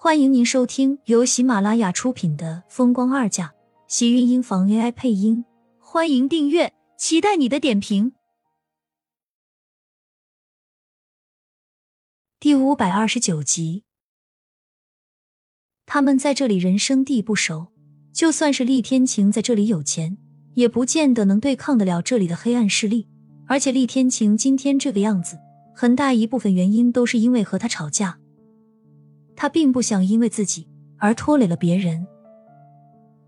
欢迎您收听由喜马拉雅出品的《风光二嫁》，喜运音房 AI 配音。欢迎订阅，期待你的点评。第五百二十九集，他们在这里人生地不熟，就算是厉天晴在这里有钱，也不见得能对抗得了这里的黑暗势力。而且厉天晴今天这个样子，很大一部分原因都是因为和他吵架。他并不想因为自己而拖累了别人。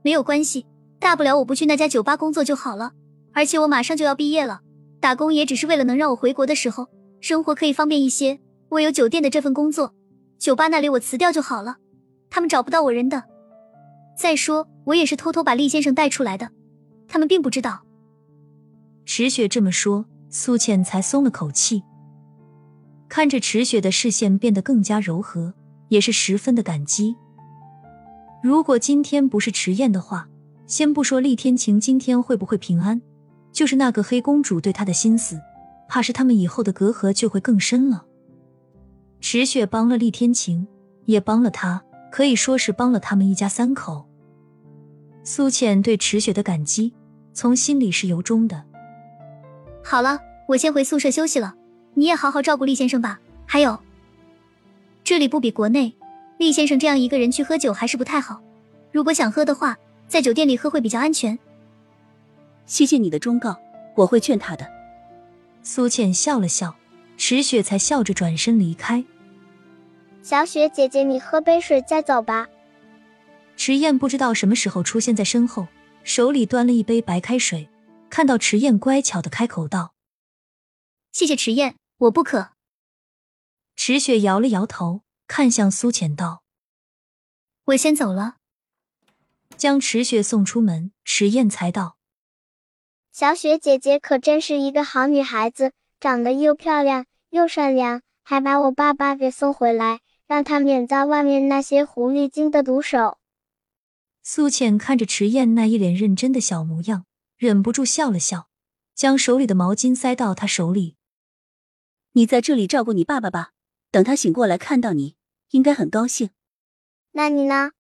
没有关系，大不了我不去那家酒吧工作就好了。而且我马上就要毕业了，打工也只是为了能让我回国的时候生活可以方便一些。我有酒店的这份工作，酒吧那里我辞掉就好了，他们找不到我人的。再说，我也是偷偷把厉先生带出来的，他们并不知道。池雪这么说，苏倩才松了口气，看着池雪的视线变得更加柔和。也是十分的感激。如果今天不是迟燕的话，先不说厉天晴今天会不会平安，就是那个黑公主对他的心思，怕是他们以后的隔阂就会更深了。池雪帮了厉天晴，也帮了他，可以说是帮了他们一家三口。苏浅对池雪的感激，从心里是由衷的。好了，我先回宿舍休息了，你也好好照顾厉先生吧。还有。这里不比国内，厉先生这样一个人去喝酒还是不太好。如果想喝的话，在酒店里喝会比较安全。谢谢你的忠告，我会劝他的。苏倩笑了笑，池雪才笑着转身离开。小雪姐姐，你喝杯水再走吧。池燕不知道什么时候出现在身后，手里端了一杯白开水。看到池燕，乖巧的开口道：“谢谢池燕，我不渴。”池雪摇了摇头，看向苏浅道：“我先走了。”将池雪送出门，池燕才道：“小雪姐姐可真是一个好女孩子，长得又漂亮又善良，还把我爸爸给送回来，让他免遭外面那些狐狸精的毒手。”苏浅看着池燕那一脸认真的小模样，忍不住笑了笑，将手里的毛巾塞到她手里：“你在这里照顾你爸爸吧。”等他醒过来，看到你，应该很高兴。那你呢？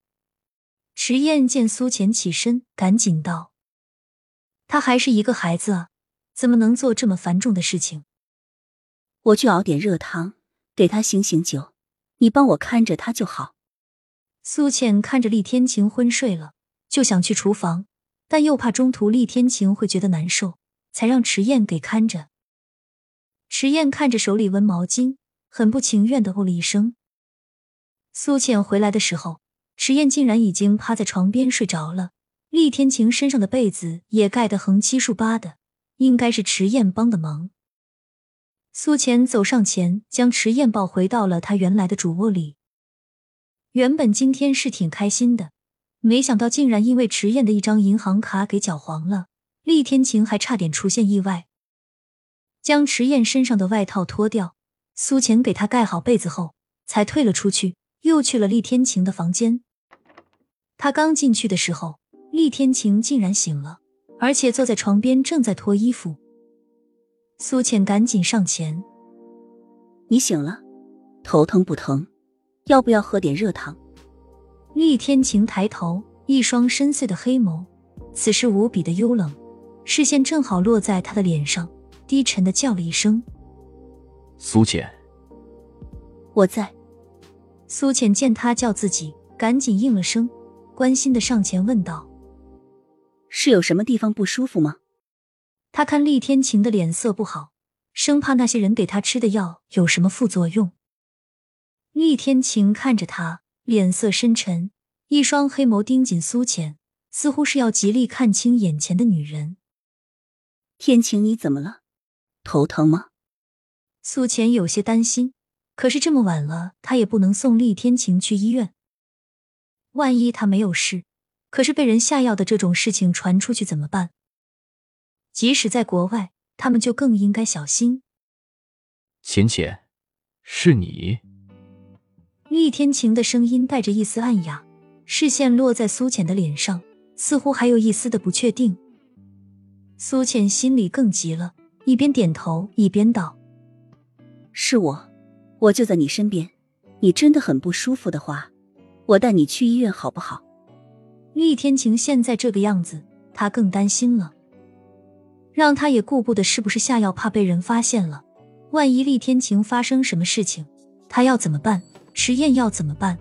池燕见苏浅起身，赶紧道：“他还是一个孩子啊，怎么能做这么繁重的事情？”我去熬点热汤，给他醒醒酒。你帮我看着他就好。苏浅看着厉天晴昏睡了，就想去厨房，但又怕中途厉天晴会觉得难受，才让池燕给看着。池燕看着手里温毛巾。很不情愿的哦了一声。苏浅回来的时候，迟燕竟然已经趴在床边睡着了。厉天晴身上的被子也盖得横七竖八的，应该是迟燕帮的忙。苏浅走上前，将迟燕抱回到了他原来的主卧里。原本今天是挺开心的，没想到竟然因为迟燕的一张银行卡给搅黄了，厉天晴还差点出现意外。将迟燕身上的外套脱掉。苏浅给他盖好被子后，才退了出去，又去了厉天晴的房间。他刚进去的时候，厉天晴竟然醒了，而且坐在床边正在脱衣服。苏浅赶紧上前：“你醒了，头疼不疼？要不要喝点热汤？”厉天晴抬头，一双深邃的黑眸，此时无比的幽冷，视线正好落在他的脸上，低沉的叫了一声。苏浅，我在。苏浅见他叫自己，赶紧应了声，关心的上前问道：“是有什么地方不舒服吗？”他看厉天晴的脸色不好，生怕那些人给他吃的药有什么副作用。厉天晴看着他，脸色深沉，一双黑眸盯紧苏浅，似乎是要极力看清眼前的女人。天晴，你怎么了？头疼吗？苏浅有些担心，可是这么晚了，他也不能送厉天晴去医院。万一他没有事，可是被人下药的这种事情传出去怎么办？即使在国外，他们就更应该小心。浅浅，是你？厉天晴的声音带着一丝暗哑，视线落在苏浅的脸上，似乎还有一丝的不确定。苏浅心里更急了，一边点头一边道。是我，我就在你身边。你真的很不舒服的话，我带你去医院好不好？厉天晴现在这个样子，他更担心了。让他也顾不得是不是下药，怕被人发现了。万一厉天晴发生什么事情，他要怎么办？迟燕要怎么办？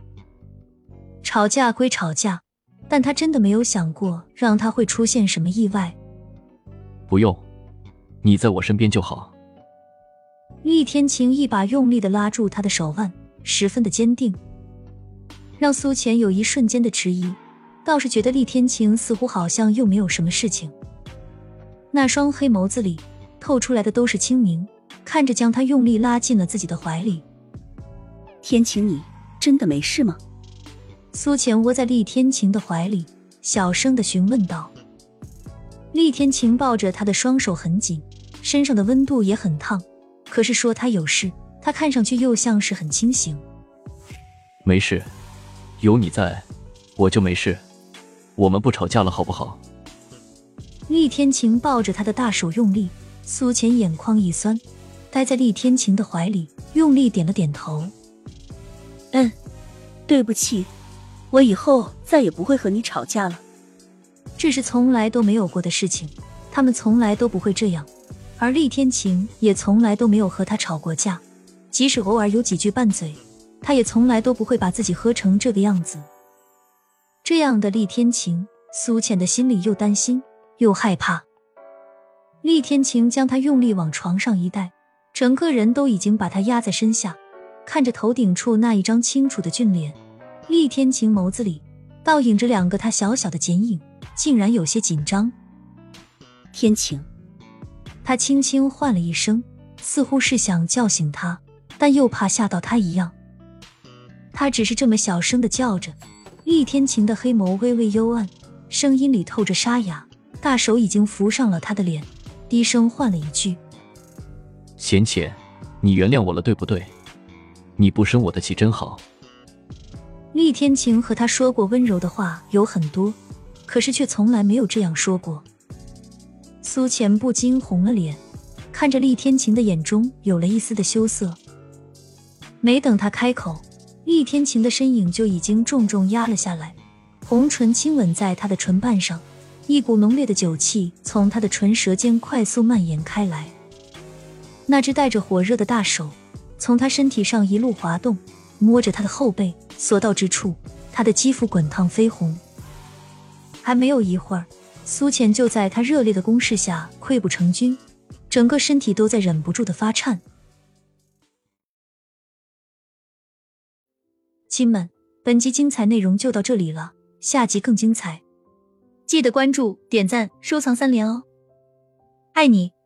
吵架归吵架，但他真的没有想过让他会出现什么意外。不用，你在我身边就好。厉天晴一把用力的拉住他的手腕，十分的坚定，让苏浅有一瞬间的迟疑，倒是觉得厉天晴似乎好像又没有什么事情。那双黑眸子里透出来的都是清明，看着将他用力拉进了自己的怀里。天晴，你真的没事吗？苏浅窝在厉天晴的怀里，小声的询问道。厉天晴抱着他的双手很紧，身上的温度也很烫。可是说他有事，他看上去又像是很清醒。没事，有你在，我就没事。我们不吵架了，好不好？厉天晴抱着他的大手用力，苏浅眼眶一酸，待在厉天晴的怀里，用力点了点头。嗯，对不起，我以后再也不会和你吵架了。这是从来都没有过的事情，他们从来都不会这样，而厉天晴也从来都没有和他吵过架，即使偶尔有几句拌嘴，他也从来都不会把自己喝成这个样子。这样的厉天晴，苏浅的心里又担心又害怕。厉天晴将他用力往床上一带，整个人都已经把他压在身下，看着头顶处那一张清楚的俊脸，厉天晴眸子里倒映着两个他小小的剪影。竟然有些紧张。天晴，他轻轻唤了一声，似乎是想叫醒他，但又怕吓到他一样。他只是这么小声的叫着。厉天晴的黑眸微微幽暗，声音里透着沙哑，大手已经扶上了他的脸，低声唤了一句：“浅浅，你原谅我了，对不对？你不生我的气真好。”厉天晴和他说过温柔的话有很多。可是却从来没有这样说过。苏浅不禁红了脸，看着厉天晴的眼中有了一丝的羞涩。没等他开口，厉天晴的身影就已经重重压了下来，红唇亲吻在他的唇瓣上，一股浓烈的酒气从他的唇舌间快速蔓延开来。那只带着火热的大手从他身体上一路滑动，摸着他的后背，所到之处，他的肌肤滚烫绯红。还没有一会儿，苏浅就在他热烈的攻势下溃不成军，整个身体都在忍不住的发颤。亲们，本集精彩内容就到这里了，下集更精彩，记得关注、点赞、收藏三连哦！爱你。